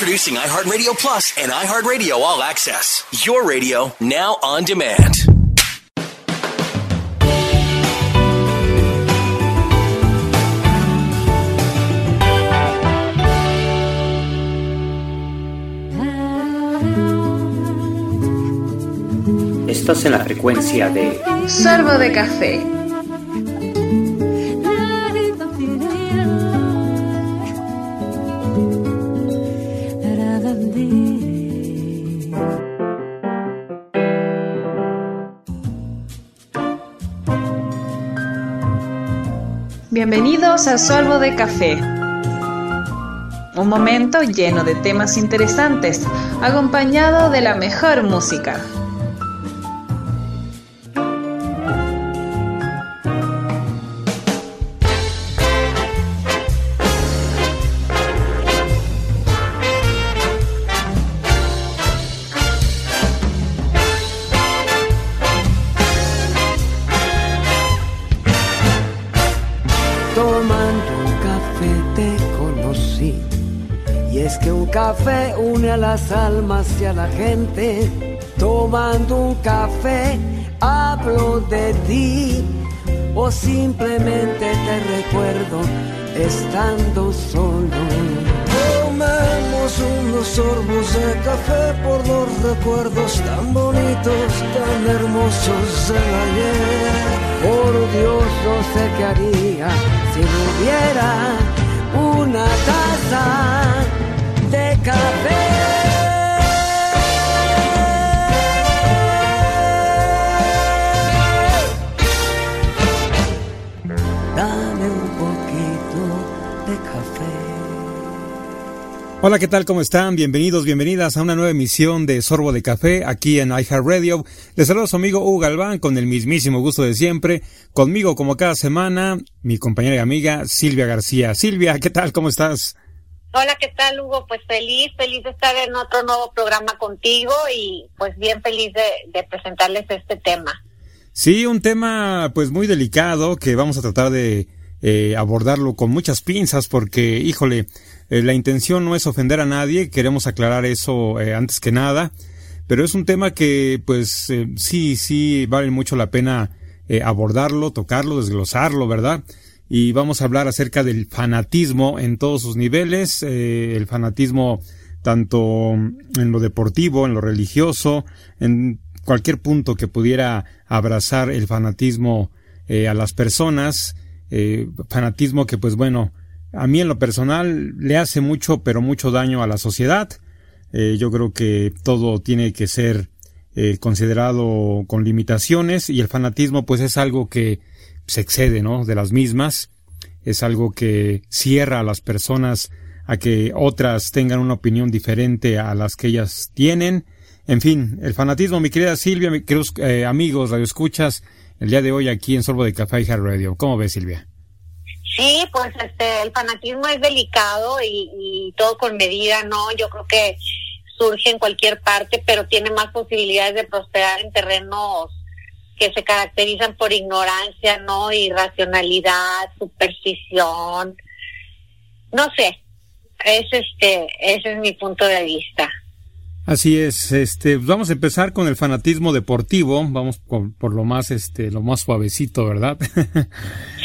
Introducing iHeartRadio Plus and iHeartRadio All Access. Your radio now on demand. Estás en la frecuencia de Sorbo de café. Bienvenidos a Sorbo de Café. Un momento lleno de temas interesantes, acompañado de la mejor música. Las almas y a la gente. Tomando un café hablo de ti. O simplemente te recuerdo estando solo. Tomemos unos sorbos de café por los recuerdos tan bonitos, tan hermosos del ayer. Por Dios, no sé qué haría si no hubiera una taza de café. Hola, ¿qué tal? ¿Cómo están? Bienvenidos, bienvenidas a una nueva emisión de Sorbo de Café aquí en iHeartRadio. Les saludo a su amigo Hugo Galván con el mismísimo gusto de siempre. Conmigo, como cada semana, mi compañera y amiga Silvia García. Silvia, ¿qué tal? ¿Cómo estás? Hola, ¿qué tal, Hugo? Pues feliz, feliz de estar en otro nuevo programa contigo y pues bien feliz de, de presentarles este tema. Sí, un tema pues muy delicado que vamos a tratar de eh, abordarlo con muchas pinzas porque, híjole, eh, la intención no es ofender a nadie, queremos aclarar eso eh, antes que nada, pero es un tema que pues eh, sí, sí vale mucho la pena abordarlo, tocarlo, desglosarlo, ¿verdad? Y vamos a hablar acerca del fanatismo en todos sus niveles, el fanatismo tanto en lo deportivo, en lo religioso, en cualquier punto que pudiera abrazar el fanatismo a las personas, fanatismo que pues bueno, a mí en lo personal le hace mucho, pero mucho daño a la sociedad. Eh, yo creo que todo tiene que ser eh, considerado con limitaciones y el fanatismo pues es algo que se excede, ¿no? De las mismas. Es algo que cierra a las personas a que otras tengan una opinión diferente a las que ellas tienen. En fin, el fanatismo, mi querida Silvia, mis queridos eh, amigos, radioescuchas, el día de hoy aquí en Sorbo de Café y Hard Radio. ¿Cómo ves, Silvia? Sí, pues este, el fanatismo es delicado y, y todo con medida, ¿no? Yo creo que surge en cualquier parte, pero tiene más posibilidades de prosperar en terrenos que se caracterizan por ignorancia, ¿no? Irracionalidad, superstición. No sé, es este, ese es mi punto de vista. Así es, este, vamos a empezar con el fanatismo deportivo, vamos por, por lo más, este, lo más suavecito, ¿verdad?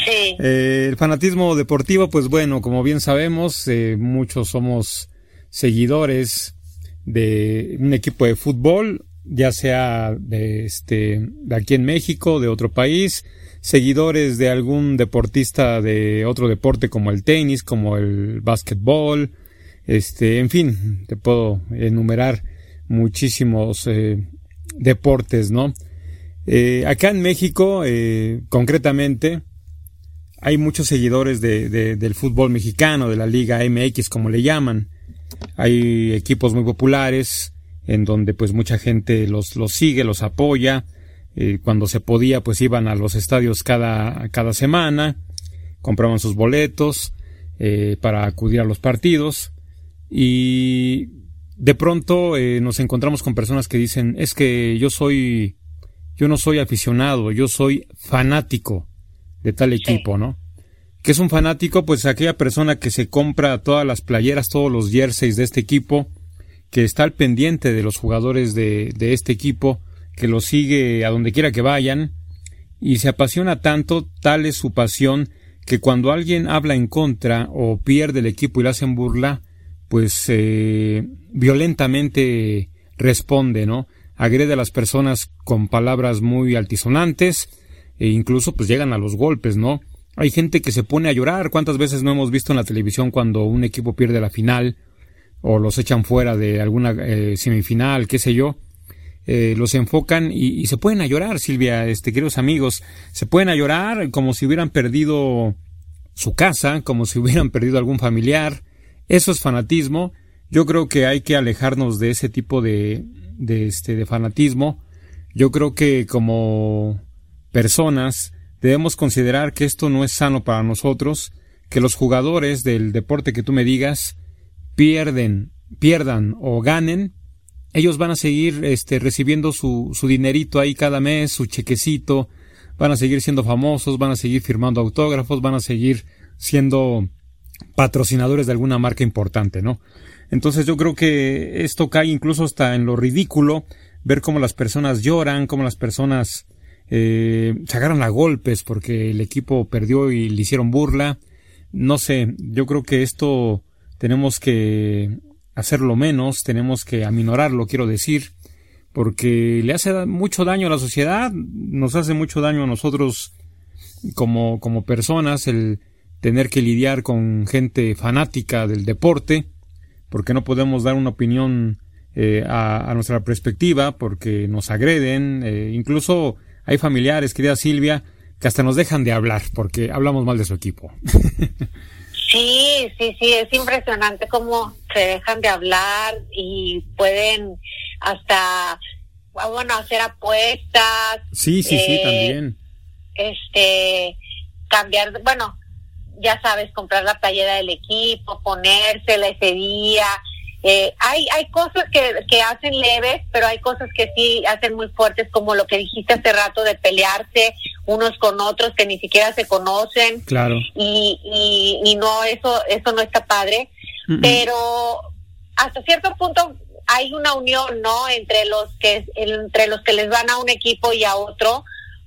Sí. Eh, el fanatismo deportivo, pues bueno, como bien sabemos, eh, muchos somos seguidores de un equipo de fútbol, ya sea de, este, de aquí en México, de otro país, seguidores de algún deportista de otro deporte como el tenis, como el básquetbol, este, en fin, te puedo enumerar muchísimos eh, deportes, ¿no? Eh, acá en México, eh, concretamente, hay muchos seguidores de, de, del fútbol mexicano, de la Liga MX, como le llaman. Hay equipos muy populares en donde pues mucha gente los, los sigue, los apoya. Cuando se podía, pues iban a los estadios cada, cada semana, compraban sus boletos para acudir a los partidos y de pronto eh, nos encontramos con personas que dicen es que yo soy yo no soy aficionado, yo soy fanático de tal equipo, ¿no? ¿Qué es un fanático? Pues aquella persona que se compra todas las playeras, todos los jerseys de este equipo, que está al pendiente de los jugadores de, de este equipo, que los sigue a donde quiera que vayan, y se apasiona tanto, tal es su pasión, que cuando alguien habla en contra o pierde el equipo y le hacen burla, pues eh, violentamente responde, ¿no? Agrede a las personas con palabras muy altisonantes e incluso pues llegan a los golpes, ¿no? Hay gente que se pone a llorar. ¿Cuántas veces no hemos visto en la televisión cuando un equipo pierde la final o los echan fuera de alguna eh, semifinal, qué sé yo? Eh, los enfocan y, y, se pueden a llorar, Silvia, este, queridos amigos, se pueden a llorar como si hubieran perdido su casa, como si hubieran perdido algún familiar. Eso es fanatismo. Yo creo que hay que alejarnos de ese tipo de, de, este, de fanatismo. Yo creo que como personas debemos considerar que esto no es sano para nosotros, que los jugadores del deporte que tú me digas pierden, pierdan o ganen, ellos van a seguir este, recibiendo su, su dinerito ahí cada mes, su chequecito, van a seguir siendo famosos, van a seguir firmando autógrafos, van a seguir siendo patrocinadores de alguna marca importante, ¿no? Entonces yo creo que esto cae incluso hasta en lo ridículo, ver cómo las personas lloran, cómo las personas eh, se agarran a golpes porque el equipo perdió y le hicieron burla. No sé, yo creo que esto tenemos que hacerlo menos, tenemos que aminorarlo, quiero decir, porque le hace mucho daño a la sociedad, nos hace mucho daño a nosotros como, como personas el tener que lidiar con gente fanática del deporte, porque no podemos dar una opinión eh, a, a, nuestra perspectiva, porque nos agreden, eh, incluso hay familiares, querida Silvia, que hasta nos dejan de hablar porque hablamos mal de su equipo. Sí, sí, sí, es impresionante cómo se dejan de hablar y pueden hasta, bueno, hacer apuestas. Sí, sí, sí, eh, también. Este, cambiar, bueno, ya sabes, comprar la playera del equipo, ponérsela ese día, eh, hay, hay cosas que, que hacen leves, pero hay cosas que sí hacen muy fuertes, como lo que dijiste hace rato de pelearse unos con otros que ni siquiera se conocen. Claro. Y, y, y no, eso, eso no está padre. Pero hasta cierto punto hay una unión, ¿no? Entre los que, entre los que les van a un equipo y a otro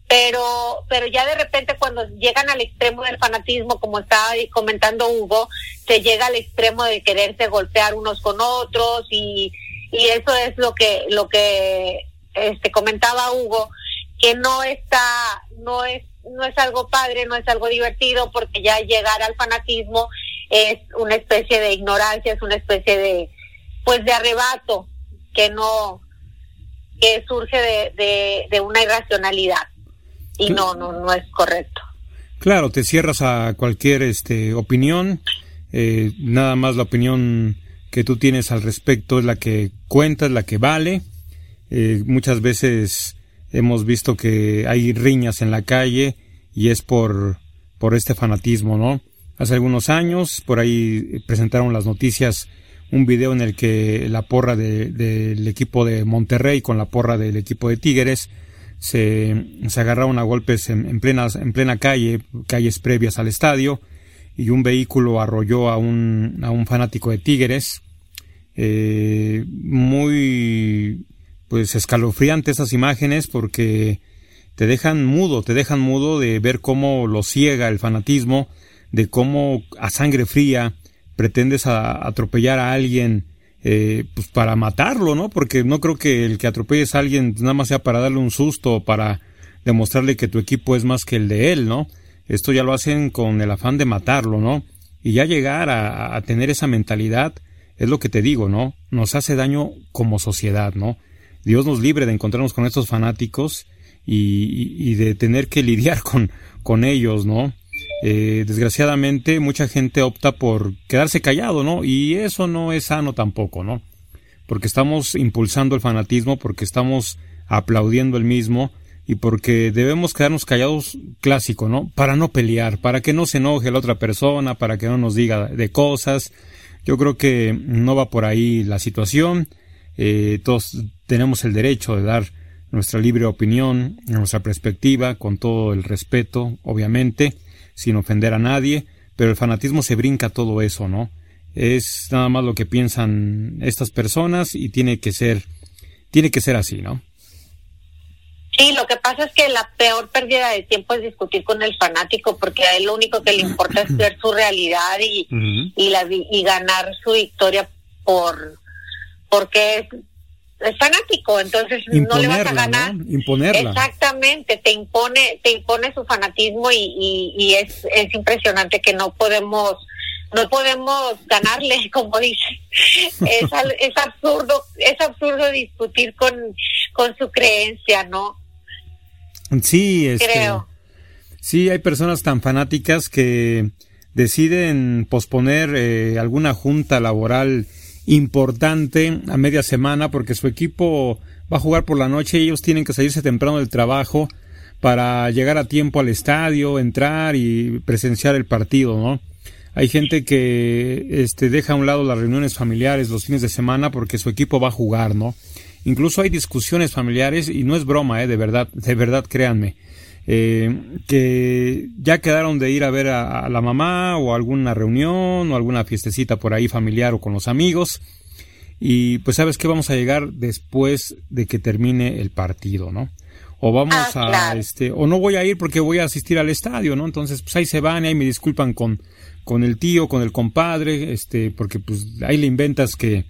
pero pero ya de repente cuando llegan al extremo del fanatismo como estaba comentando Hugo se llega al extremo de quererse golpear unos con otros y y eso es lo que lo que este comentaba Hugo que no está no es no es algo padre no es algo divertido porque ya llegar al fanatismo es una especie de ignorancia es una especie de pues de arrebato que no que surge de, de, de una irracionalidad y no, no, no es correcto. Claro, te cierras a cualquier este, opinión, eh, nada más la opinión que tú tienes al respecto es la que cuenta, es la que vale. Eh, muchas veces hemos visto que hay riñas en la calle y es por, por este fanatismo, ¿no? Hace algunos años, por ahí presentaron las noticias un video en el que la porra del de, equipo de Monterrey con la porra del equipo de Tigres se, se agarraron a golpes en, en, plena, en plena calle, calles previas al estadio, y un vehículo arrolló a un, a un fanático de Tigres. Eh, muy pues escalofriante esas imágenes porque te dejan mudo, te dejan mudo de ver cómo lo ciega el fanatismo, de cómo a sangre fría pretendes a, atropellar a alguien eh, pues para matarlo, ¿no? Porque no creo que el que atropelles a alguien nada más sea para darle un susto o para demostrarle que tu equipo es más que el de él, ¿no? Esto ya lo hacen con el afán de matarlo, ¿no? Y ya llegar a, tener esa mentalidad es lo que te digo, ¿no? Nos hace daño como sociedad, ¿no? Dios nos libre de encontrarnos con estos fanáticos y, y, y de tener que lidiar con, con ellos, ¿no? Eh, desgraciadamente mucha gente opta por quedarse callado, ¿no? Y eso no es sano tampoco, ¿no? Porque estamos impulsando el fanatismo, porque estamos aplaudiendo el mismo y porque debemos quedarnos callados clásico, ¿no? Para no pelear, para que no se enoje la otra persona, para que no nos diga de cosas. Yo creo que no va por ahí la situación. Eh, todos tenemos el derecho de dar nuestra libre opinión, nuestra perspectiva, con todo el respeto, obviamente sin ofender a nadie, pero el fanatismo se brinca todo eso, ¿no? Es nada más lo que piensan estas personas y tiene que ser, tiene que ser así, ¿no? Sí, lo que pasa es que la peor pérdida de tiempo es discutir con el fanático porque a él lo único que le importa es ver su realidad y, y, la, y ganar su victoria por porque es, es fanático, entonces no le vas a ganar. Imponerla. Exactamente, te impone, te impone su fanatismo y, y, es, es impresionante que no podemos no podemos ganarle, como dice. Es, es absurdo, es absurdo discutir con, con su creencia, ¿no? Sí, este, Creo. Sí, hay personas tan fanáticas que deciden posponer eh, alguna junta laboral importante a media semana porque su equipo va a jugar por la noche y ellos tienen que salirse temprano del trabajo para llegar a tiempo al estadio, entrar y presenciar el partido, ¿no? Hay gente que este, deja a un lado las reuniones familiares los fines de semana porque su equipo va a jugar, ¿no? Incluso hay discusiones familiares y no es broma, ¿eh? De verdad, de verdad, créanme. Eh, que ya quedaron de ir a ver a, la mamá o alguna reunión o alguna fiestecita por ahí familiar o con los amigos. Y pues sabes que vamos a llegar después de que termine el partido, ¿no? O vamos ah, a, este, o no voy a ir porque voy a asistir al estadio, ¿no? Entonces, pues ahí se van y ahí me disculpan con, con el tío, con el compadre, este, porque pues ahí le inventas que,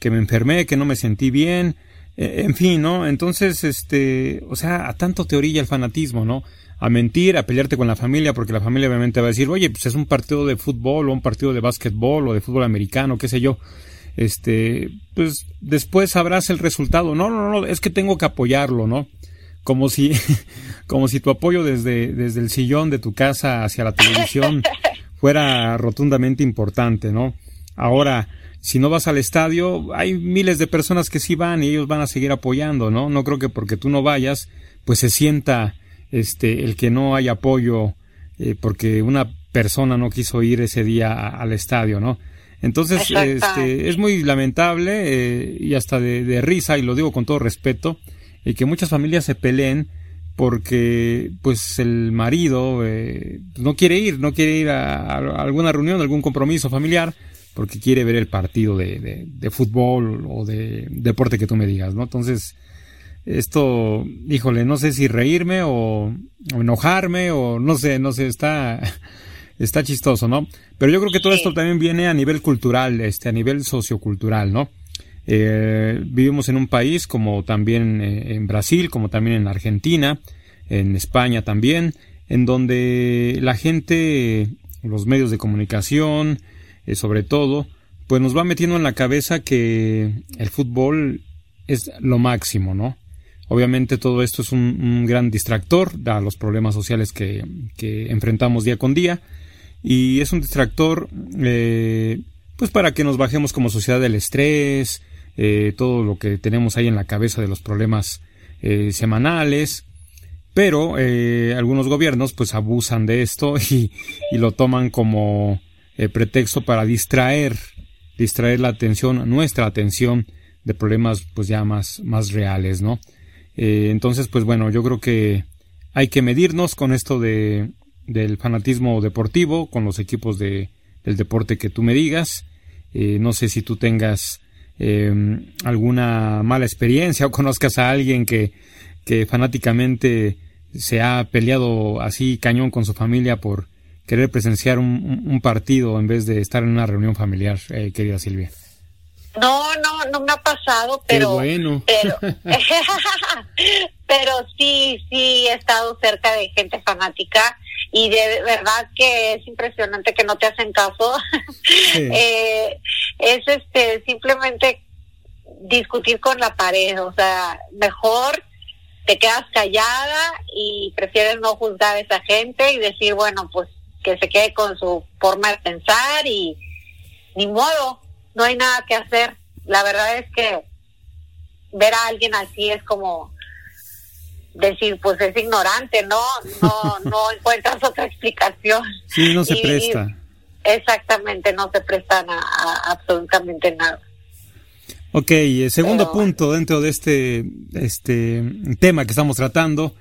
que me enfermé, que no me sentí bien, en fin, ¿no? Entonces, este, o sea, a tanto te orilla el fanatismo, ¿no? A mentir, a pelearte con la familia, porque la familia obviamente va a decir, oye, pues es un partido de fútbol o un partido de básquetbol o de fútbol americano, qué sé yo. Este, pues después sabrás el resultado. No, no, no, es que tengo que apoyarlo, ¿no? Como si, como si tu apoyo desde, desde el sillón de tu casa hacia la televisión fuera rotundamente importante, ¿no? Ahora, si no vas al estadio, hay miles de personas que sí van y ellos van a seguir apoyando, ¿no? No creo que porque tú no vayas, pues se sienta este el que no hay apoyo eh, porque una persona no quiso ir ese día al estadio, ¿no? Entonces, este, es muy lamentable eh, y hasta de, risa, y lo digo con todo respeto, y que muchas familias se peleen porque pues el marido eh, no quiere ir, no quiere ir a, alguna reunión, algún compromiso familiar, porque quiere ver el partido de, de, fútbol o de deporte que tú me digas, ¿no? Entonces, esto, híjole, no sé si reírme o, enojarme o no sé, no sé, está, está chistoso, ¿no? Pero yo creo que todo esto también viene a nivel cultural, este, a nivel sociocultural, ¿no? Eh, vivimos en un país como también eh, en Brasil, como también en Argentina, en España también, en donde la gente, los medios de comunicación, eh, sobre todo, pues nos va metiendo en la cabeza que el fútbol es lo máximo, ¿no? Obviamente todo esto es un, gran distractor a los problemas sociales que, enfrentamos día con día y es un distractor eh, pues para que nos bajemos como sociedad del estrés, eh, todo lo que tenemos ahí en la cabeza de los problemas semanales, pero algunos gobiernos pues abusan de esto y lo toman como el pretexto para distraer, distraer la atención, nuestra atención de problemas pues ya más, más reales, ¿no? Eh, entonces, pues bueno, yo creo que hay que medirnos con esto de, del fanatismo deportivo, con los equipos de, del deporte que tú me digas. Eh, no sé si tú tengas em, alguna mala experiencia o conozcas a alguien que, que fanáticamente se ha peleado así cañón con su familia por, querer presenciar un, partido en vez de estar en una reunión familiar, eh, querida Silvia. No, no, no me ha pasado, pero bueno. pero, pero sí, sí he estado cerca de gente fanática y de verdad que es impresionante que no te hacen caso. eh, es este simplemente discutir con la pared, o sea, mejor te quedas callada y prefieres no juzgar a esa gente y decir, bueno, pues que se quede con su forma de pensar y ni modo, no hay nada que hacer. La verdad es que ver a alguien así es como decir, pues es ignorante, ¿no? No, no encuentras otra explicación. Sí, no se presta. exactamente, no se prestan a, absolutamente nada. Ok, el segundo punto dentro de este, este tema que estamos tratando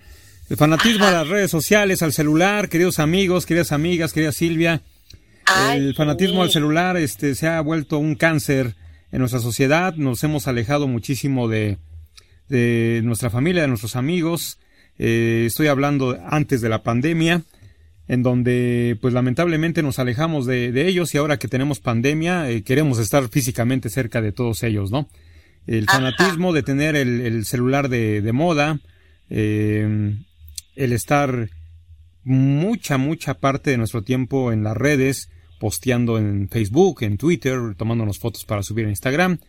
el fanatismo a las redes sociales, al celular, queridos amigos, queridas amigas, querida Silvia. el fanatismo al celular este, se ha vuelto un cáncer en nuestra sociedad, nos hemos alejado muchísimo de, de nuestra familia, de nuestros amigos. Eh, estoy hablando antes de la pandemia, en donde pues lamentablemente nos alejamos de, de ellos y ahora que tenemos pandemia eh, queremos estar físicamente cerca de todos ellos, ¿no? El fanatismo de tener el, el celular de, de moda, eh, el estar mucha, mucha parte de nuestro tiempo en las redes, posteando en Facebook, en Twitter, tomándonos fotos para subir a Instagram.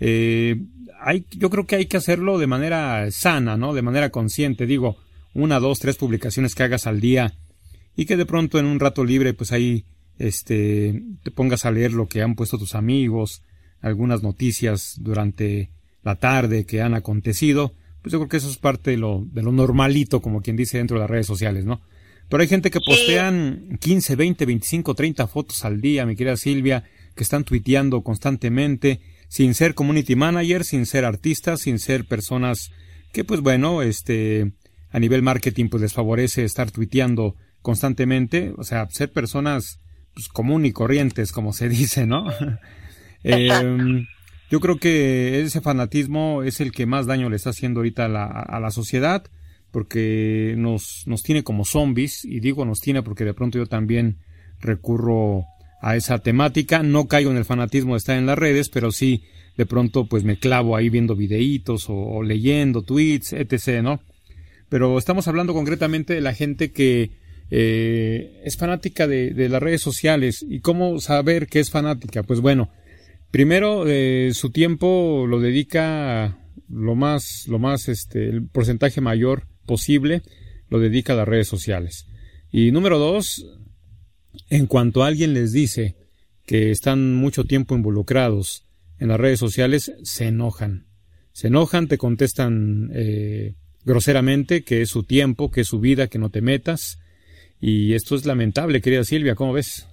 Eh, hay, yo creo que hay que hacerlo de manera sana, ¿no? De manera consciente. Digo, una, dos, tres publicaciones que hagas al día y que de pronto en un rato libre, pues ahí, este, te pongas a leer lo que han puesto tus amigos, algunas noticias durante la tarde que han acontecido. Pues yo creo que eso es parte de lo, de lo normalito, como quien dice dentro de las redes sociales, ¿no? Pero hay gente que postean 15, 20, 25, 30 fotos al día, mi querida Silvia, que están tuiteando constantemente, sin ser community manager, sin ser artistas, sin ser personas que, pues bueno, este, a nivel marketing, pues les favorece estar tuiteando constantemente, o sea, ser personas pues, común y corrientes, como se dice, ¿no? eh, yo creo que ese fanatismo es el que más daño le está haciendo ahorita a la, a la sociedad porque nos, nos tiene como zombies, y digo nos tiene porque de pronto yo también recurro a esa temática, no caigo en el fanatismo de estar en las redes, pero sí de pronto pues me clavo ahí viendo videitos o, leyendo tweets, etc., ¿no? Pero estamos hablando concretamente de la gente que eh, es fanática de, de, las redes sociales. ¿Y cómo saber que es fanática? Pues bueno, primero eh, su tiempo lo dedica lo más, lo más, este, el porcentaje mayor posible lo dedica a las redes sociales. Y número dos, en cuanto alguien les dice que están mucho tiempo involucrados en las redes sociales, se enojan. Se enojan, te contestan eh, groseramente que es su tiempo, que es su vida, que no te metas. Y esto es lamentable, querida Silvia, ¿cómo ves?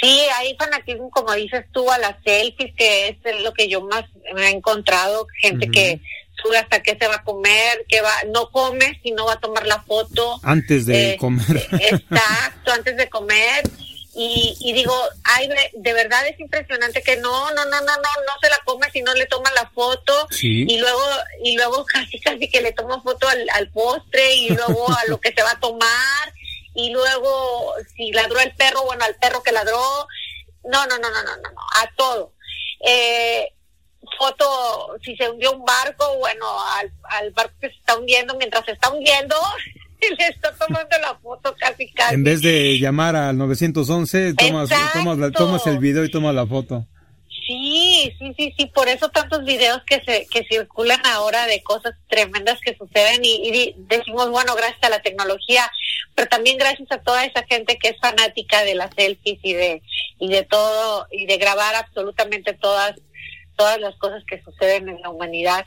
Sí, hay fanatismo, como dices tú, a las selfies, que es lo que yo más me he encontrado, gente que sube hasta qué se va a comer, que va, no come si no va a tomar la foto. Antes de eh, comer. Exacto, antes de comer. Y, y digo, ay, de, verdad es impresionante que no, no, no, no, no, no se la come si no le toma la foto. Y luego, y luego casi, casi que le toma foto al, al postre y luego a lo que se va a tomar. Y luego, si ladró el perro, bueno, al perro que ladró. No, no, no, no, no, no, no, a todo. Eh, foto, si se hundió un barco, bueno, al, al barco que se está hundiendo, mientras se está hundiendo, le está tomando la foto casi casi. En vez de llamar al 911, tomas, tomas, tomas el video y tomas la foto. Sí, sí, sí, sí, por eso tantos videos que se que circulan ahora de cosas tremendas que suceden y, y, decimos, bueno, gracias a la tecnología, pero también gracias a toda esa gente que es fanática de las selfies y de y de todo y de grabar absolutamente todas todas las cosas que suceden en la humanidad.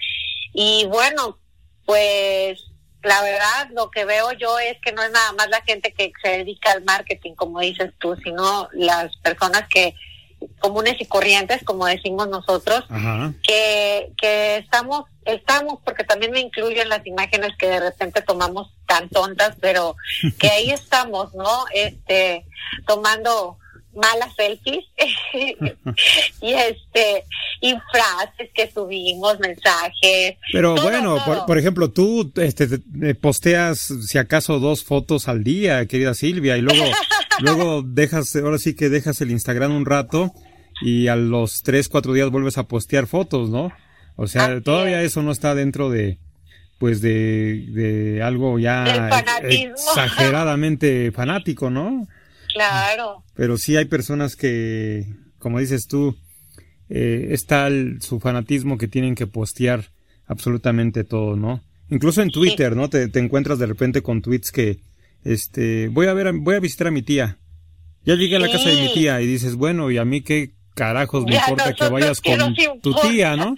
Y bueno, pues la verdad lo que veo yo es que no es nada más la gente que se dedica al marketing, como dices tú, sino las personas que comunes y corrientes, como decimos nosotros, que, que estamos, estamos, porque también me incluyo en las imágenes que de repente tomamos tan tontas, pero que ahí estamos, ¿no? Este, tomando malas selfies. Y este y frases que subimos mensajes pero bueno Por, ejemplo tú este posteas si acaso dos fotos al día querida Silvia y luego luego dejas ahora sí que dejas el Instagram un rato y a los tres cuatro días vuelves a postear fotos no o sea todavía eso no está dentro de pues de, de algo ya exageradamente fanático no Claro. Pero sí hay personas que, como dices tú, eh, es tal su fanatismo que tienen que postear absolutamente todo, ¿no? Incluso en Twitter, ¿no? Te, encuentras de repente con tweets que, este, voy a ver, voy a visitar a mi tía. Ya llegué a la casa de mi tía y dices, bueno, y a mí qué carajos me importa que vayas con tu tía, ¿no?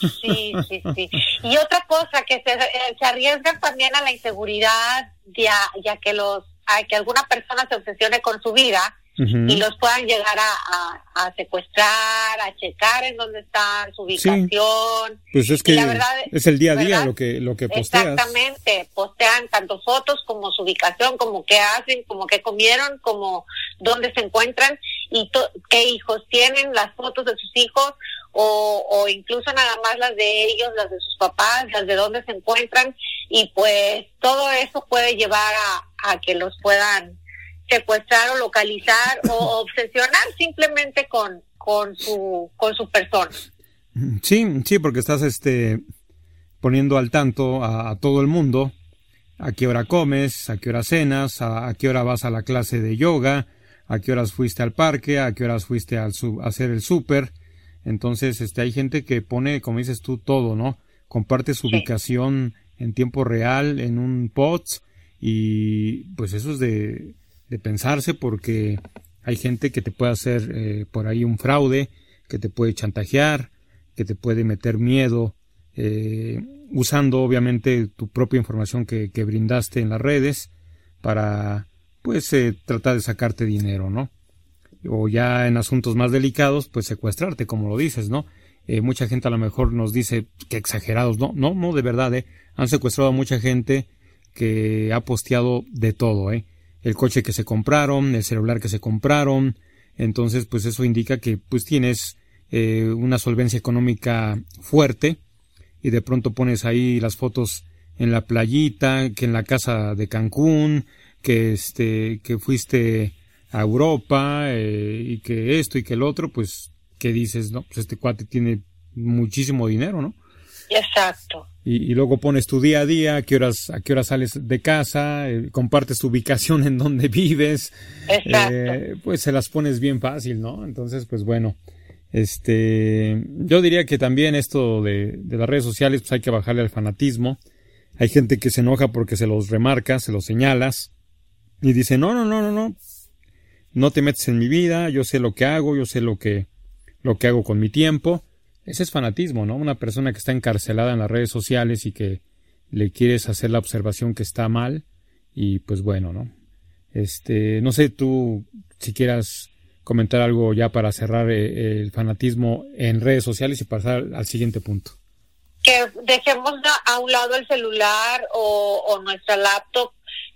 Sí, sí, sí. Y otra cosa, que se, eh, se arriesgan también a la inseguridad, ya, ya que los a que alguna persona se obsesione con su vida y los puedan llegar a, secuestrar, a checar en dónde está su ubicación. Pues es que es el día a día lo que lo que posteas. Exactamente, postean tanto fotos como su ubicación, como qué hacen, como qué comieron, como dónde se encuentran y qué hijos tienen, las fotos de sus hijos o, o incluso nada más las de ellos, las de sus papás, las de dónde se encuentran y pues todo eso puede llevar a, a que los puedan secuestrar o localizar o obsesionar simplemente con, con su con su persona. Sí, sí, porque estás este poniendo al tanto a, todo el mundo a qué hora comes, a qué hora cenas, a, qué hora vas a la clase de yoga, a qué horas fuiste al parque, a qué horas fuiste al a hacer el súper. Entonces, este hay gente que pone, como dices tú, todo, ¿no? Comparte su ubicación en tiempo real en un post y pues eso es de de pensarse porque hay gente que te puede hacer eh, por ahí un fraude, que te puede chantajear, que te puede meter miedo, eh, usando obviamente tu propia información que, que, brindaste en las redes para pues eh, tratar de sacarte dinero, ¿no? O ya en asuntos más delicados, pues secuestrarte, como lo dices, ¿no? mucha gente a lo mejor nos dice que exagerados, no, no, no, de verdad, ¿eh? Han secuestrado a mucha gente que ha posteado de todo, ¿eh? El coche que se compraron, el celular que se compraron. Entonces, pues eso indica que pues tienes eh, una solvencia económica fuerte y de pronto pones ahí las fotos en la playita, que en la casa de Cancún, que este, que fuiste a Europa eh, y que esto y que el otro, pues, ¿qué dices? No, pues este cuate tiene muchísimo dinero, ¿no? Exacto y, luego pones tu día a día, a qué horas, a qué horas sales de casa, eh, compartes tu ubicación en donde vives, eh, pues se las pones bien fácil, ¿no? Entonces, pues bueno, este, yo diría que también esto de, de las redes sociales, pues hay que bajarle al fanatismo. Hay gente que se enoja porque se los remarcas, se los señalas y dice, no, no, no, no, no, no te metes en mi vida, yo sé lo que hago, yo sé lo que, lo que hago con mi tiempo ese es fanatismo, ¿no? Una persona que está encarcelada en las redes sociales y que le quieres hacer la observación que está mal y pues bueno, ¿no? Este, no sé tú si quieras comentar algo ya para cerrar eh, el fanatismo en redes sociales y pasar al siguiente punto. Que dejemos a un lado el celular o, o nuestra laptop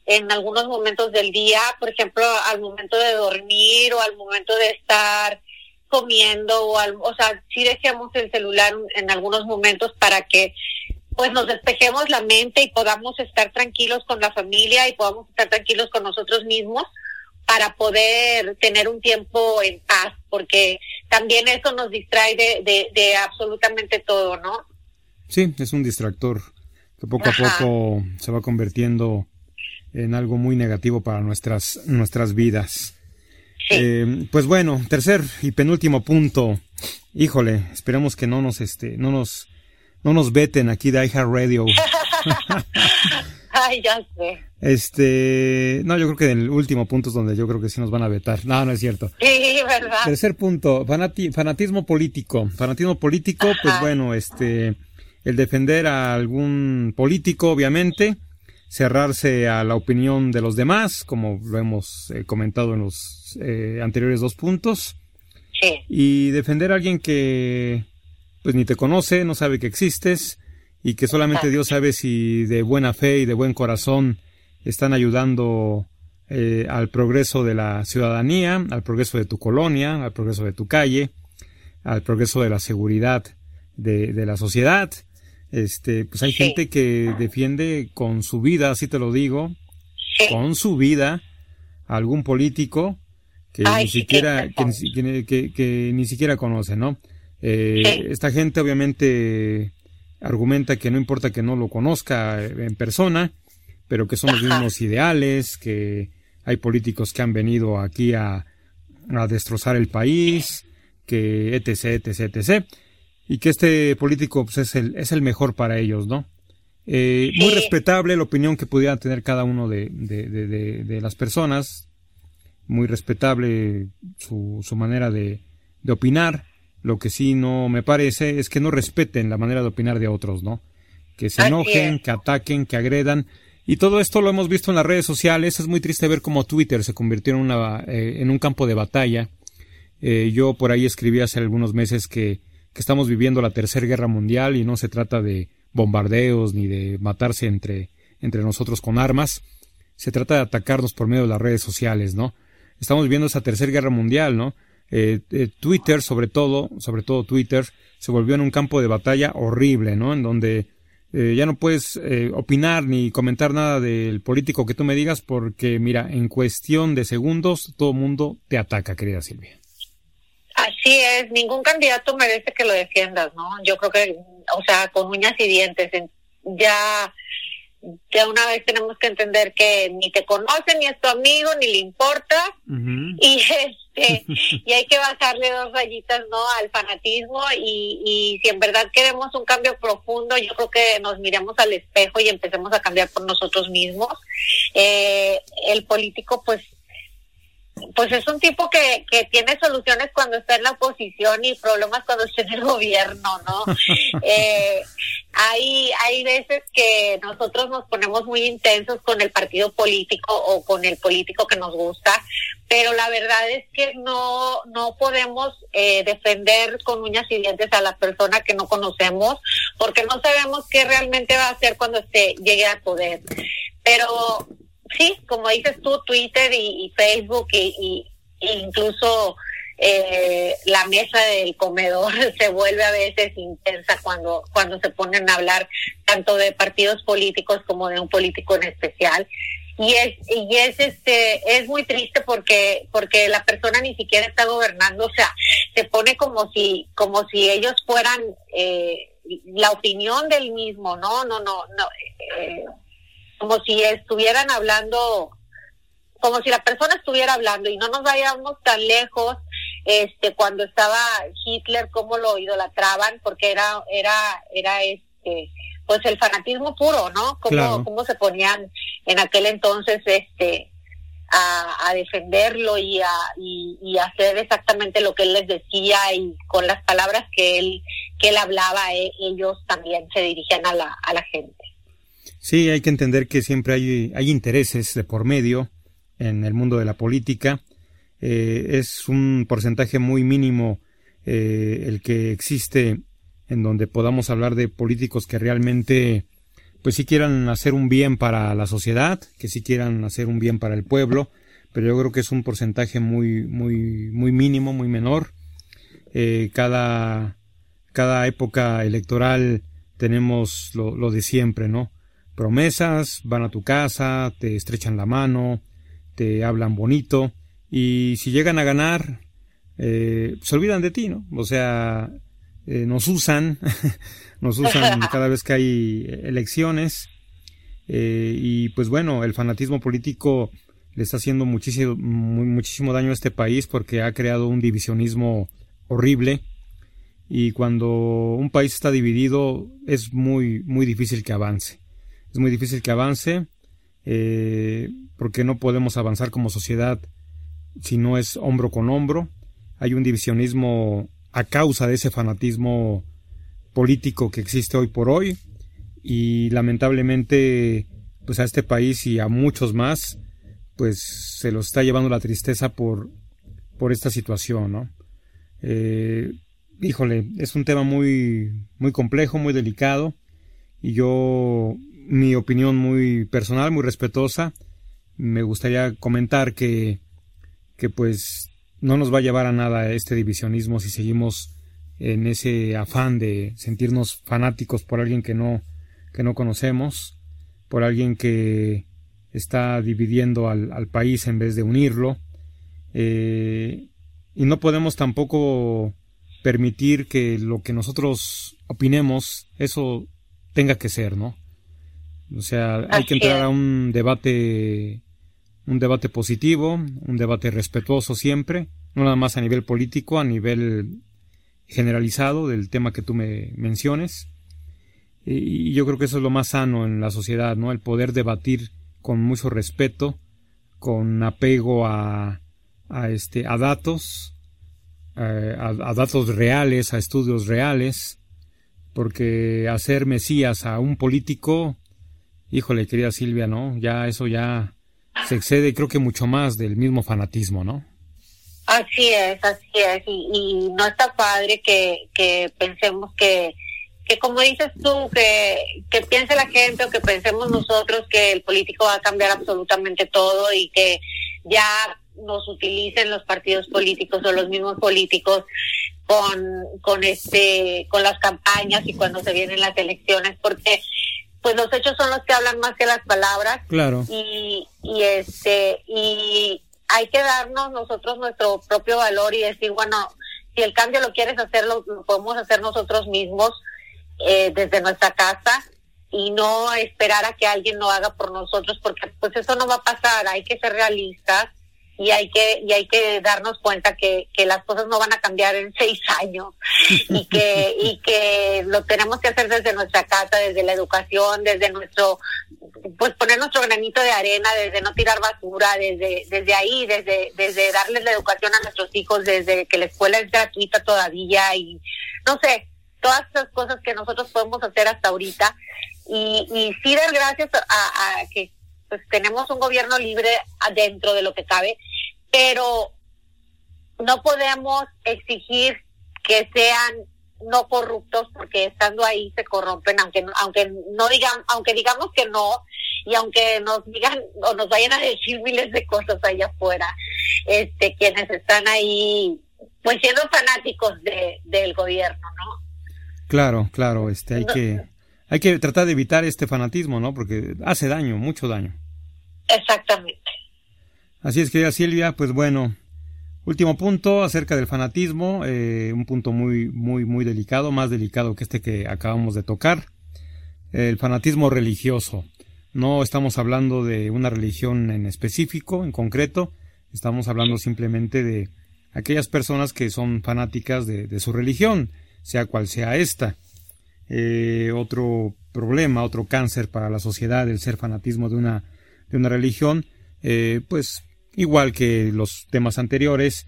en algunos momentos del día, por ejemplo, al momento de dormir o al momento de estar comiendo o, al, o sea, sí dejemos el celular en algunos momentos para que pues nos despejemos la mente y podamos estar tranquilos con la familia y podamos estar tranquilos con nosotros mismos para poder tener un tiempo en paz, porque también eso nos distrae de, de, absolutamente todo, ¿no? Sí, es un distractor que poco a poco se va convirtiendo en algo muy negativo para nuestras, nuestras vidas. Eh, pues bueno, tercer y penúltimo punto. Híjole, esperemos que no nos, este, no nos, no nos veten aquí de iHeartRadio. Ay, ya sé. Este, no, yo creo que en el último punto es donde yo creo que sí nos van a vetar. No, no es cierto. Sí, verdad. Tercer punto, fanatismo político. Fanatismo político, pues bueno, este, el defender a algún político, obviamente, cerrarse a la opinión de los demás, como lo hemos eh, comentado en los eh, anteriores dos puntos, y defender a alguien que pues ni te conoce, no sabe que existes y que solamente Dios sabe si de buena fe y de buen corazón están ayudando eh, al progreso de la ciudadanía, al progreso de tu colonia, al progreso de tu calle, al progreso de la seguridad de, de la sociedad. Este, pues hay gente que defiende con su vida, así te lo digo, con su vida, a algún político que ni siquiera, que, ni siquiera conoce, ¿no? Eh, esta gente obviamente argumenta que no importa que no lo conozca en persona, pero que son los mismos ideales, que hay políticos que han venido aquí a, a destrozar el país, que etc, etc, etc y que este político pues, es, el, es el mejor para ellos, ¿no? Eh, muy respetable la opinión que pudiera tener cada uno de, de, de, las personas, muy respetable su, su manera de, opinar. Lo que sí no me parece es que no respeten la manera de opinar de otros, ¿no? Que se enojen, que ataquen, que agredan Y todo esto lo hemos visto en las redes sociales. Es muy triste ver cómo Twitter se convirtió en, una, eh, en un campo de batalla. Eh, yo por ahí escribí hace algunos meses que, que, estamos viviendo la tercera guerra mundial y no se trata de bombardeos ni de matarse entre, entre nosotros con armas. Se trata de atacarnos por medio de las redes sociales, ¿no? Estamos viviendo esa tercera guerra mundial, ¿no? Eh, Twitter, sobre todo, sobre todo Twitter, se volvió en un campo de batalla horrible, ¿no? En donde eh, ya no puedes eh, opinar ni comentar nada del político que tú me digas porque, mira, en cuestión de segundos todo el mundo te ataca, querida Silvia. Así es, ningún candidato merece que lo defiendas, ¿no? Yo creo que, o sea, con uñas y dientes, ya, ya una vez tenemos que entender que ni te conoce, ni es tu amigo, ni le importa, y este, y hay que bajarle dos rayitas, ¿no? Al fanatismo y, y si en verdad queremos un cambio profundo, yo creo que nos miremos al espejo y empecemos a cambiar por nosotros mismos. Eh, el político, pues, pues es un tipo que, que tiene soluciones cuando está en la oposición y problemas cuando está en el gobierno, ¿no? eh, hay, hay veces que nosotros nos ponemos muy intensos con el partido político o con el político que nos gusta, pero la verdad es que no, no podemos eh, defender con uñas y dientes a la persona que no conocemos porque no sabemos qué realmente va a hacer cuando esté, llegue al poder. Pero sí, como dices tú, Twitter y, Facebook y, incluso eh, la mesa del comedor se vuelve a veces intensa cuando cuando se ponen a hablar tanto de partidos políticos como de un político en especial. Y es y es este es muy triste porque porque la persona ni siquiera está gobernando o sea se pone como si como si ellos fueran eh, la opinión del mismo no no no no eh, como si estuvieran hablando, como si la persona estuviera hablando y no nos vayamos tan lejos, este, cuando estaba Hitler, cómo lo idolatraban, porque era, era, era este, pues el fanatismo puro, ¿no? Cómo, cómo se ponían en aquel entonces, este, a, a defenderlo y a y, y, hacer exactamente lo que él les decía y con las palabras que él que él hablaba eh, ellos también se dirigían a la a la gente Sí, hay que entender que siempre hay, hay intereses de por medio en el mundo de la política. Eh, es un porcentaje muy mínimo eh, el que existe en donde podamos hablar de políticos que realmente pues sí quieran hacer un bien para la sociedad, que sí quieran hacer un bien para el pueblo, pero yo creo que es un porcentaje muy, muy, muy mínimo, muy menor. Eh, cada, cada época electoral tenemos lo, lo de siempre, ¿no? Promesas, van a tu casa, te estrechan la mano, te hablan bonito y si llegan a ganar, eh, se olvidan de ti, ¿no? O sea, eh, nos usan, nos usan cada vez que hay elecciones eh, y pues bueno, el fanatismo político le está haciendo muchísimo, muchísimo daño a este país porque ha creado un divisionismo horrible y cuando un país está dividido es muy, muy difícil que avance es muy difícil que avance, eh, porque no podemos avanzar como sociedad si no es hombro con hombro. Hay un divisionismo a causa de ese fanatismo político que existe hoy por hoy y lamentablemente pues a este país y a muchos más pues se lo está llevando la tristeza por, por esta situación, ¿no? Eh, híjole, es un tema muy, muy complejo, muy delicado y yo mi opinión muy personal, muy respetuosa. Me gustaría comentar que, que pues no nos va a llevar a nada este divisionismo si seguimos en ese afán de sentirnos fanáticos por alguien que no, que no conocemos, por alguien que está dividiendo al, al país en vez de unirlo. Eh, y no podemos tampoco permitir que lo que nosotros opinemos, eso tenga que ser, ¿no? O sea, hay que entrar a un debate, un debate positivo, un debate respetuoso siempre, no nada más a nivel político, a nivel generalizado del tema que tú me menciones. Y yo creo que eso es lo más sano en la sociedad, ¿no? El poder debatir con mucho respeto, con apego a, a este, a datos, eh, a, a datos reales, a estudios reales, porque hacer mesías a un político híjole, querida Silvia, ¿no? Ya eso ya se excede, creo que mucho más del mismo fanatismo, ¿no? Así es, así es, y, no está padre que, que pensemos que, que como dices tú, que, que piense la gente o que pensemos nosotros que el político va a cambiar absolutamente todo y que ya nos utilicen los partidos políticos o los mismos políticos con, con este, con las campañas y cuando se vienen las elecciones, porque pues los hechos son los que hablan más que las palabras. Claro. Y, y este, y hay que darnos nosotros nuestro propio valor y decir, bueno, si el cambio lo quieres hacer, lo, podemos hacer nosotros mismos eh, desde nuestra casa y no esperar a que alguien lo haga por nosotros, porque pues eso no va a pasar, hay que ser realistas y hay que y hay que darnos cuenta que, que las cosas no van a cambiar en seis años y que y que lo tenemos que hacer desde nuestra casa desde la educación desde nuestro pues poner nuestro granito de arena desde no tirar basura desde desde ahí desde desde darles la educación a nuestros hijos desde que la escuela es gratuita todavía y no sé todas esas cosas que nosotros podemos hacer hasta ahorita. Y, y sí dar gracias a, a que pues tenemos un gobierno libre adentro de lo que cabe, pero no podemos exigir que sean no corruptos porque estando ahí se corrompen aunque aunque no digan aunque digamos que no y aunque nos digan o nos vayan a decir miles de cosas allá afuera este quienes están ahí pues siendo fanáticos de, del gobierno no claro claro este hay que hay que tratar de evitar este fanatismo, ¿no? Porque hace daño, mucho daño. Exactamente. Así es, querida Silvia, pues bueno, último punto acerca del fanatismo, eh, un punto muy, muy, muy delicado, más delicado que este que acabamos de tocar, el fanatismo religioso. No estamos hablando de una religión en específico, en concreto, estamos hablando simplemente de aquellas personas que son fanáticas de, de su religión, sea cual sea esta. Eh, otro problema, otro cáncer para la sociedad, el ser fanatismo de una, de una religión, eh, pues igual que los temas anteriores,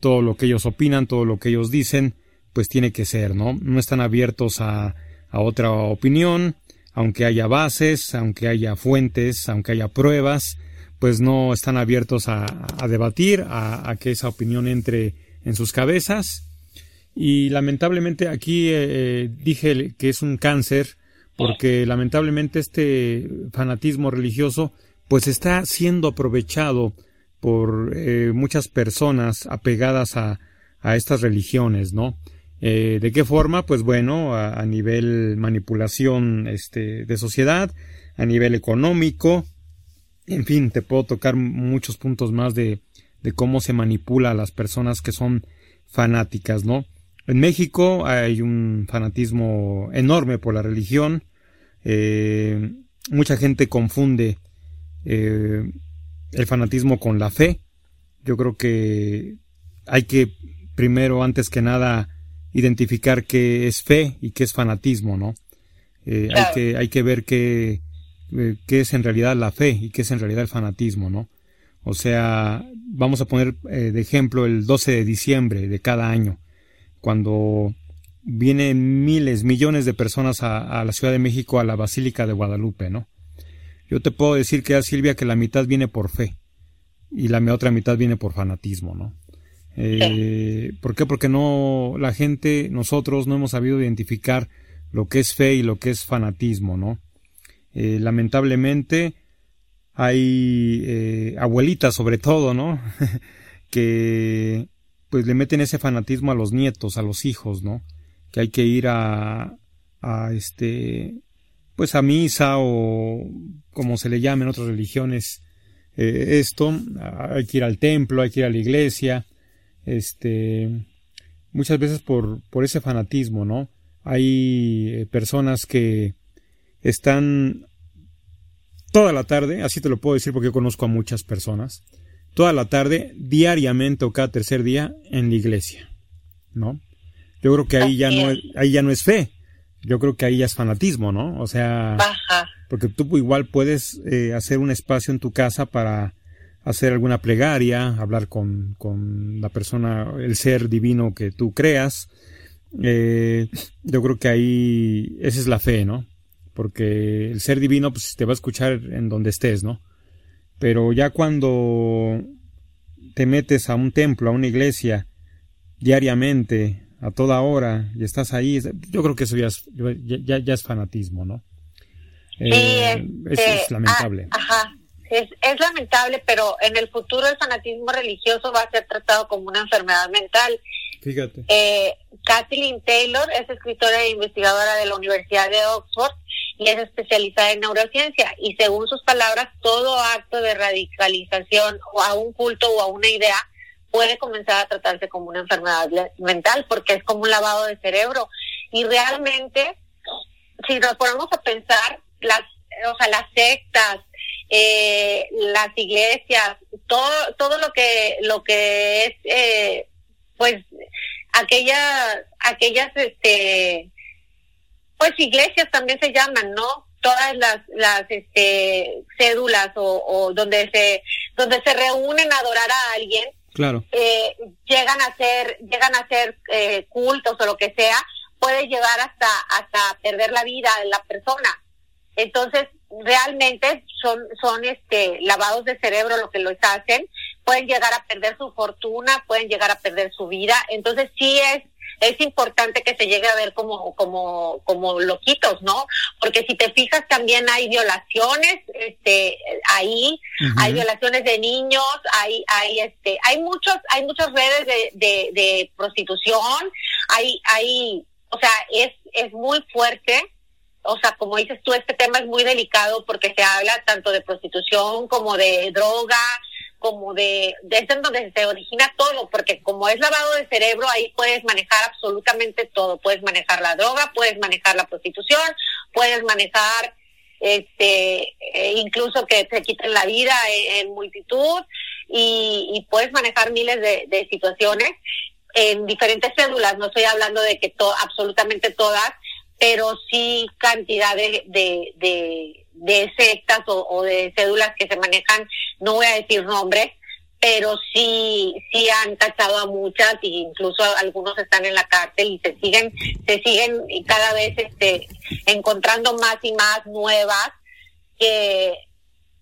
todo lo que ellos opinan, todo lo que ellos dicen, pues tiene que ser, ¿no? No están abiertos a, a otra opinión, aunque haya bases, aunque haya fuentes, aunque haya pruebas, pues no están abiertos a, a debatir, a, a, que esa opinión entre en sus cabezas y lamentablemente aquí eh, eh, dije que es un cáncer porque lamentablemente este fanatismo religioso pues está siendo aprovechado por eh, muchas personas apegadas a, a estas religiones, ¿no? ¿De qué forma? Pues bueno, a, a, nivel manipulación este, de sociedad, a nivel económico, en fin, te puedo tocar muchos puntos más de, de cómo se manipula a las personas que son fanáticas, ¿no? En México hay un fanatismo enorme por la religión. Eh, mucha gente confunde eh, el fanatismo con la fe. Yo creo que hay que primero, antes que nada, identificar qué es fe y qué es fanatismo, ¿no? Eh, hay, que, hay que ver qué, qué es en realidad la fe y qué es en realidad el fanatismo, ¿no? O sea, vamos a poner de ejemplo el 12 de diciembre de cada año cuando vienen miles, millones de personas a, la Ciudad de México, a la Basílica de Guadalupe, ¿no? Yo te puedo decir que a Silvia que la mitad viene por fe y la otra mitad viene por fanatismo, ¿no? Eh, ¿Por qué? Porque no, la gente, nosotros no hemos sabido identificar lo que es fe y lo que es fanatismo, ¿no? Eh, lamentablemente hay eh, abuelitas sobre todo, ¿no? que pues le meten ese fanatismo a los nietos, a los hijos, ¿no? Que hay que ir a, a este, pues a misa o como se le llame en otras religiones, eh, esto, hay que ir al templo, hay que ir a la iglesia, este, muchas veces por, por ese fanatismo, ¿no? Hay eh, personas que están toda la tarde, así te lo puedo decir porque yo conozco a muchas personas, toda la tarde, diariamente o cada tercer día en la iglesia, ¿no? Yo creo que ahí ya no ahí ya no es fe. Yo creo que ahí ya es fanatismo, ¿no? O sea, porque tú igual puedes eh, hacer un espacio en tu casa para hacer alguna plegaria, hablar con, con la persona, el ser divino que tú creas. Eh, yo creo que ahí esa es la fe, ¿no? porque el ser divino pues te va a escuchar en donde estés, ¿no? Pero ya cuando te metes a un templo, a una iglesia, diariamente, a toda hora, y estás ahí, yo creo que eso ya es, ya, ya es fanatismo, ¿no? Sí, eh, es, es, lamentable. Ah, ajá, es, es lamentable, pero en el futuro el fanatismo religioso va a ser tratado como una enfermedad mental. Fíjate. Eh, Kathleen Taylor es escritora e investigadora de la Universidad de Oxford y es especializada en neurociencia. Y según sus palabras, todo acto de radicalización o a un culto o a una idea puede comenzar a tratarse como una enfermedad mental porque es como un lavado de cerebro. Y realmente, si nos ponemos a pensar, las, o sea, las sectas, eh, las iglesias, todo, todo lo que, lo que es, eh, pues, aquellas, aquellas, este, pues iglesias también se llaman, ¿no? Todas las, las, este, cédulas o, o donde se, donde se reúnen a adorar a alguien, claro. eh, llegan a ser, llegan a ser eh, cultos o lo que sea, puede llevar hasta, hasta perder la vida de la persona. Entonces, realmente son, son este lavados de cerebro lo que los hacen, pueden llegar a perder su fortuna, pueden llegar a perder su vida, entonces sí es es importante que se llegue a ver como como como loquitos, ¿no? Porque si te fijas también hay violaciones este ahí, hay violaciones de niños, hay hay este hay muchos hay muchas redes de, de, de prostitución, hay hay o sea, es es muy fuerte o sea, como dices tú, este tema es muy delicado porque se habla tanto de prostitución como de droga, como de, de es donde se origina todo, porque como es lavado de cerebro, ahí puedes manejar absolutamente todo. Puedes manejar la droga, puedes manejar la prostitución, puedes manejar este eh, incluso que te quiten la vida en, multitud y, y, puedes manejar miles de, de situaciones en diferentes células. No estoy hablando de que to, absolutamente todas, pero sí cantidad de, de, de, de sectas o, o, de cédulas que se manejan, no voy a decir nombres, pero sí, sí han cachado a muchas e incluso algunos están en la cárcel y se siguen, se siguen cada vez este, encontrando más y más nuevas que,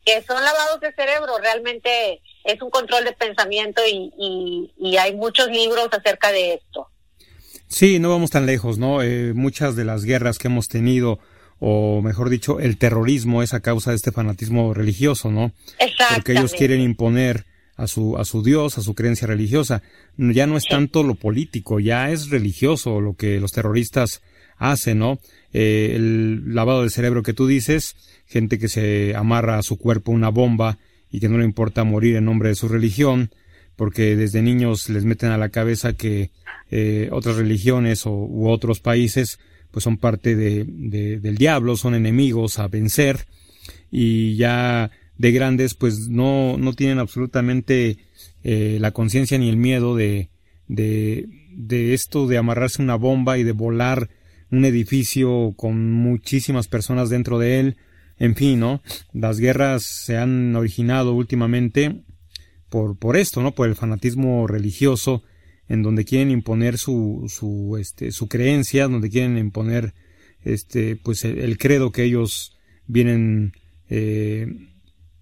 que son lavados de cerebro, realmente es un control de pensamiento y, y, y hay muchos libros acerca de esto. Sí, no vamos tan lejos, ¿no? Eh, muchas de las guerras que hemos tenido, o mejor dicho, el terrorismo es a causa de este fanatismo religioso, ¿no? Porque ellos quieren imponer a su, a su Dios, a su creencia religiosa. Ya no es tanto lo político, ya es religioso lo que los terroristas hacen, ¿no? Eh, el lavado del cerebro que tú dices, gente que se amarra a su cuerpo una bomba y que no le importa morir en nombre de su religión, porque desde niños les meten a la cabeza que eh, otras religiones o, u otros países pues son parte de, de, del diablo, son enemigos a vencer y ya de grandes pues no, no tienen absolutamente eh, la conciencia ni el miedo de, de, de esto de amarrarse una bomba y de volar un edificio con muchísimas personas dentro de él. En fin, ¿no? Las guerras se han originado últimamente por, por esto, ¿no? Por el fanatismo religioso, en donde quieren imponer su, su, este, su creencia, donde quieren imponer, este, pues el, credo que ellos vienen eh,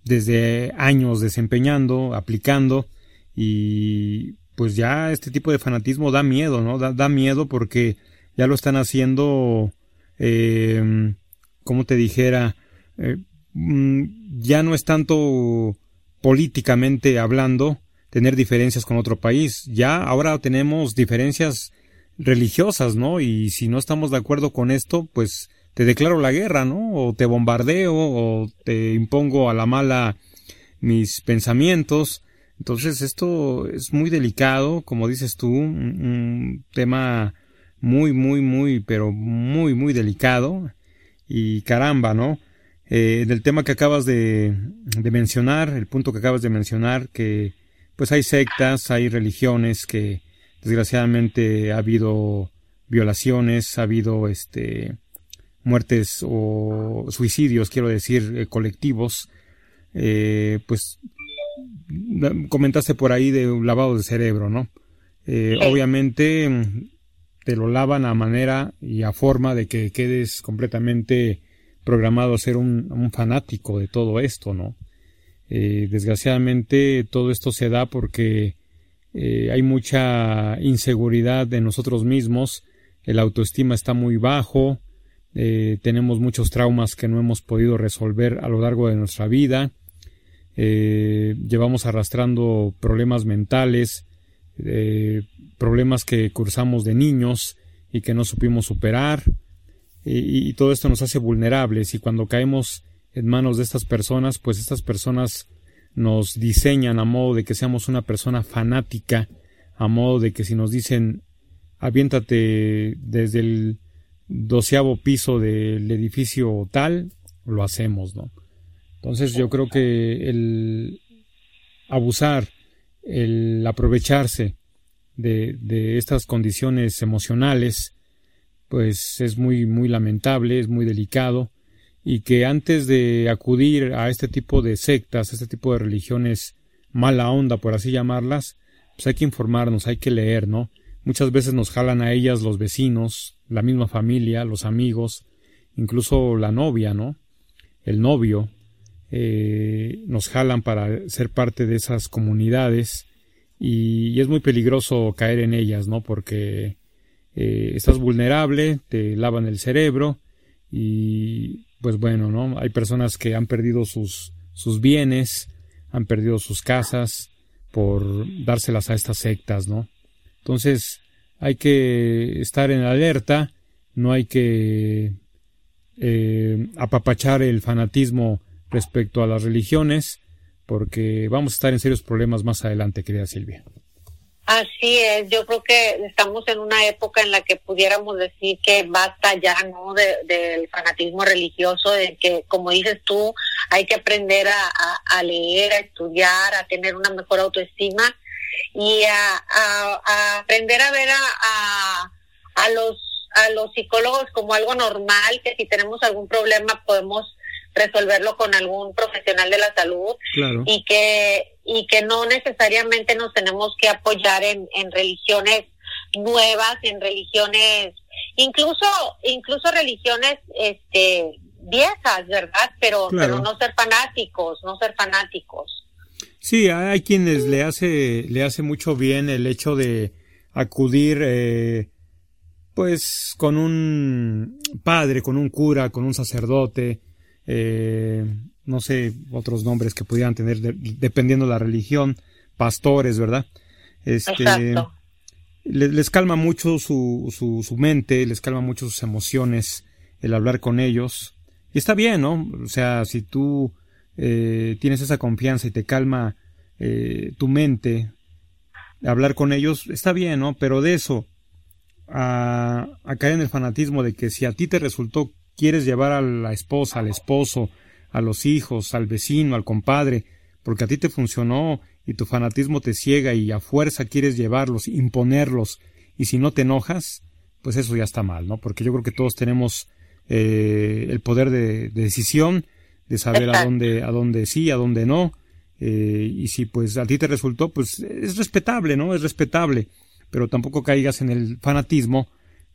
desde años desempeñando, aplicando, y pues ya este tipo de fanatismo da miedo, ¿no? Da, da miedo porque ya lo están haciendo, eh, como te dijera, eh, mm, ya no es tanto políticamente hablando, tener diferencias con otro país. Ya ahora tenemos diferencias religiosas, ¿no? Y si no estamos de acuerdo con esto, pues te declaro la guerra, ¿no? O te bombardeo, o te impongo a la mala mis pensamientos. Entonces esto es muy delicado, como dices tú, un, tema muy, muy, muy, pero muy, muy delicado. Y caramba, ¿no? Eh, del tema que acabas de, de, mencionar, el punto que acabas de mencionar, que pues hay sectas, hay religiones que desgraciadamente ha habido violaciones, ha habido este muertes o suicidios, quiero decir, eh, colectivos, eh, pues comentaste por ahí de un lavado de cerebro, ¿no? Eh, obviamente te lo lavan a manera y a forma de que quedes completamente programado a ser un, fanático de todo esto, ¿no? Eh, desgraciadamente todo esto se da porque eh, hay mucha inseguridad en nosotros mismos, el autoestima está muy bajo, eh, tenemos muchos traumas que no hemos podido resolver a lo largo de nuestra vida, llevamos arrastrando problemas mentales, problemas que cursamos de niños y que no supimos superar, y, todo esto nos hace vulnerables y cuando caemos en manos de estas personas, pues estas personas nos diseñan a modo de que seamos una persona fanática, a modo de que si nos dicen aviéntate desde el doceavo piso del edificio tal, lo hacemos, ¿no? Entonces yo creo que el abusar, el aprovecharse de, de estas condiciones emocionales, pues es muy, muy lamentable, es muy delicado, y que antes de acudir a este tipo de sectas, a este tipo de religiones mala onda, por así llamarlas, pues hay que informarnos, hay que leer, ¿no? Muchas veces nos jalan a ellas los vecinos, la misma familia, los amigos, incluso la novia, ¿no? El novio, eh, nos jalan para ser parte de esas comunidades y, es muy peligroso caer en ellas, ¿no? Porque eh, estás vulnerable, te lavan el cerebro y pues bueno, ¿no? Hay personas que han perdido sus, sus bienes, han perdido sus casas por dárselas a estas sectas, ¿no? Entonces hay que estar en alerta, no hay que eh, apapachar el fanatismo respecto a las religiones, porque vamos a estar en serios problemas más adelante, querida Silvia. Así es, yo creo que estamos en una época en la que pudiéramos decir que basta ya, ¿no? del fanatismo religioso, de que, como dices tú, hay que aprender a, leer, a estudiar, a tener una mejor autoestima y a, aprender a ver a, a, los, a los psicólogos como algo normal, que si tenemos algún problema podemos resolverlo con algún profesional de la salud y que y que no necesariamente nos tenemos que apoyar en, en religiones nuevas, en religiones, incluso incluso religiones este viejas, ¿verdad? Pero pero no ser fanáticos, no ser fanáticos. Sí, hay quienes le hace le hace mucho bien el hecho de acudir eh, pues con un padre, con un cura, con un sacerdote, eh, no sé, otros nombres que pudieran tener dependiendo de la religión, pastores, ¿verdad? Este, les, calma mucho su, su, su, mente, les calma mucho sus emociones el hablar con ellos. Y está bien, ¿no? O sea, si tú eh, tienes esa confianza y te calma eh, tu mente, hablar con ellos, está bien, ¿no? Pero de eso, a, a caer en el fanatismo de que si a ti te resultó, quieres llevar a la esposa, al esposo, a los hijos, al vecino, al compadre, porque a ti te funcionó y tu fanatismo te ciega y a fuerza quieres llevarlos, imponerlos, y si no te enojas, pues eso ya está mal, ¿no? Porque yo creo que todos tenemos eh, el poder de, decisión, de saber a dónde, a dónde sí, a dónde no, eh, y si pues a ti te resultó, pues es respetable, ¿no? Es respetable, pero tampoco caigas en el fanatismo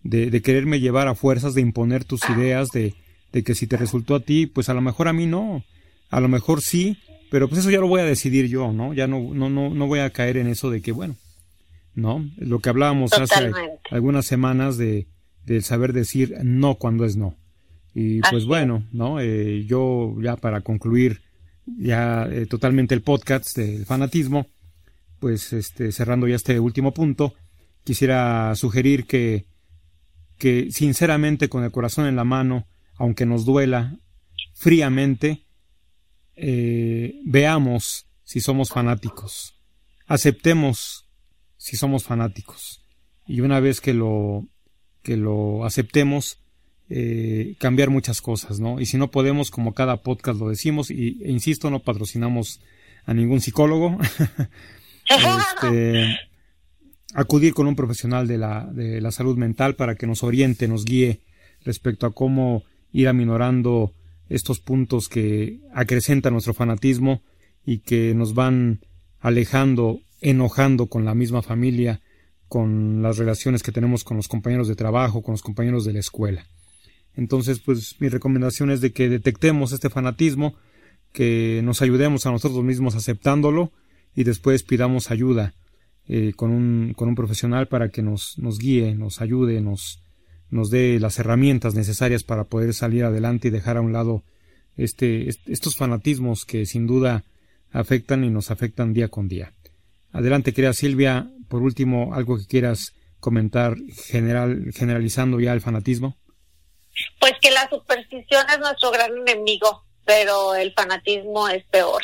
de, de quererme llevar a fuerzas, de imponer tus ideas, de, de que si te resultó a ti, pues a lo mejor a mí no, a lo mejor sí, pero pues eso ya lo voy a decidir yo, ¿no? Ya no, no, no, no voy a caer en eso de que, bueno, ¿no? Lo que hablábamos hace algunas semanas de, saber decir no cuando es no. Y pues bueno, ¿no? Eh, yo ya para concluir ya eh, totalmente el podcast del fanatismo, pues este, cerrando ya este último punto, quisiera sugerir que, que sinceramente con el corazón en la mano, aunque nos duela fríamente, eh, veamos si somos fanáticos, aceptemos si somos fanáticos y una vez que lo que lo aceptemos eh, cambiar muchas cosas, ¿no? Y si no podemos, como cada podcast lo decimos, y e insisto, no patrocinamos a ningún psicólogo, este, acudir con un profesional de la, de la salud mental para que nos oriente, nos guíe respecto a cómo ir aminorando estos puntos que acrecentan nuestro fanatismo y que nos van alejando, enojando con la misma familia, con las relaciones que tenemos con los compañeros de trabajo, con los compañeros de la escuela. Entonces, pues mi recomendación es de que detectemos este fanatismo, que nos ayudemos a nosotros mismos aceptándolo y después pidamos ayuda eh, con, un, con un profesional para que nos, nos guíe, nos ayude, nos, nos dé las herramientas necesarias para poder salir adelante y dejar a un lado este, estos fanatismos que sin duda afectan y nos afectan día con día. Adelante, querida Silvia, por último, algo que quieras comentar general, generalizando ya el fanatismo. Pues que la superstición es nuestro gran enemigo, pero el fanatismo es peor.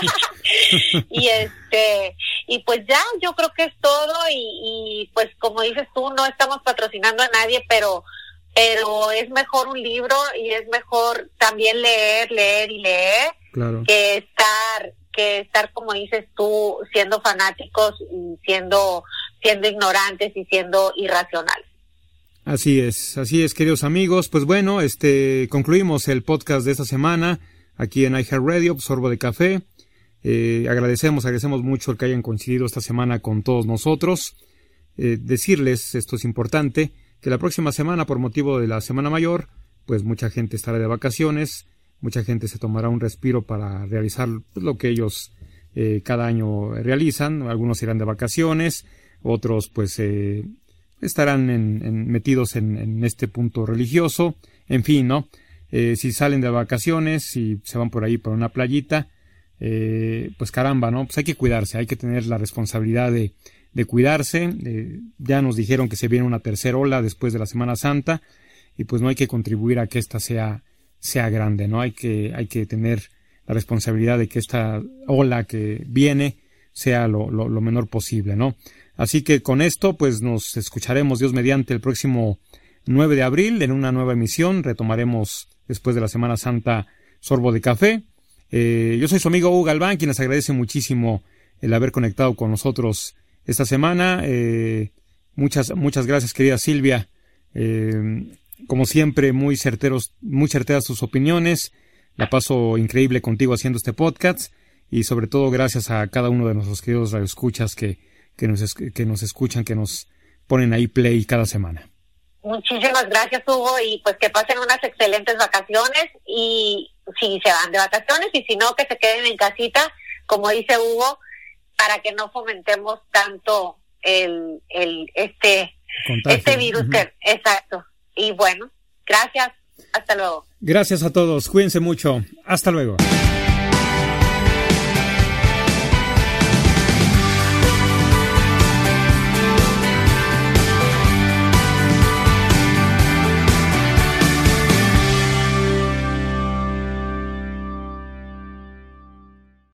y este y pues ya yo creo que es todo y, y, pues como dices tú no estamos patrocinando a nadie pero pero es mejor un libro y es mejor también leer leer y leer que estar que estar como dices tú siendo fanáticos y siendo siendo ignorantes y siendo irracionales Así es, así es, queridos amigos. Pues bueno, este concluimos el podcast de esta semana aquí en iHeartRadio, Sorbo de Café. Eh, agradecemos, agradecemos mucho el que hayan coincidido esta semana con todos nosotros. Eh, decirles, esto es importante, que la próxima semana, por motivo de la Semana Mayor, pues mucha gente estará de vacaciones, mucha gente se tomará un respiro para realizar lo que ellos eh, cada año realizan. Algunos irán de vacaciones, otros pues estarán metidos en, este punto religioso. En fin, ¿no? si salen de vacaciones, si se van por ahí por una playita, eh, pues caramba, ¿no? Pues hay que cuidarse, hay que tener la responsabilidad de, de cuidarse. ya nos dijeron que se viene una tercera ola después de la Semana Santa y pues no hay que contribuir a que esta sea, sea grande, ¿no? Hay que, hay que tener la responsabilidad de que esta ola que viene sea lo, lo, lo menor posible, ¿no? Así que con esto, pues nos escucharemos Dios mediante el próximo 9 de abril en una nueva emisión. Retomaremos después de la Semana Santa Sorbo de Café. Eh, yo soy su amigo Hugo Galván, quien les agradece muchísimo el haber conectado con nosotros esta semana. Eh, muchas, muchas gracias, querida Silvia. Eh, como siempre, muy certeros, muy certeras tus opiniones. La paso increíble contigo haciendo este podcast. Y sobre todo, gracias a cada uno de nuestros queridos radioescuchas que, que, nos, que nos escuchan, que nos ponen ahí play cada semana. Muchísimas gracias, Hugo, y pues que pasen unas excelentes vacaciones y si se van de vacaciones y si no, que se queden en casita, como dice Hugo, para que no fomentemos tanto el, el este, este virus. que, exacto. Y bueno, gracias. Hasta luego. Gracias a todos. Cuídense mucho. Hasta luego.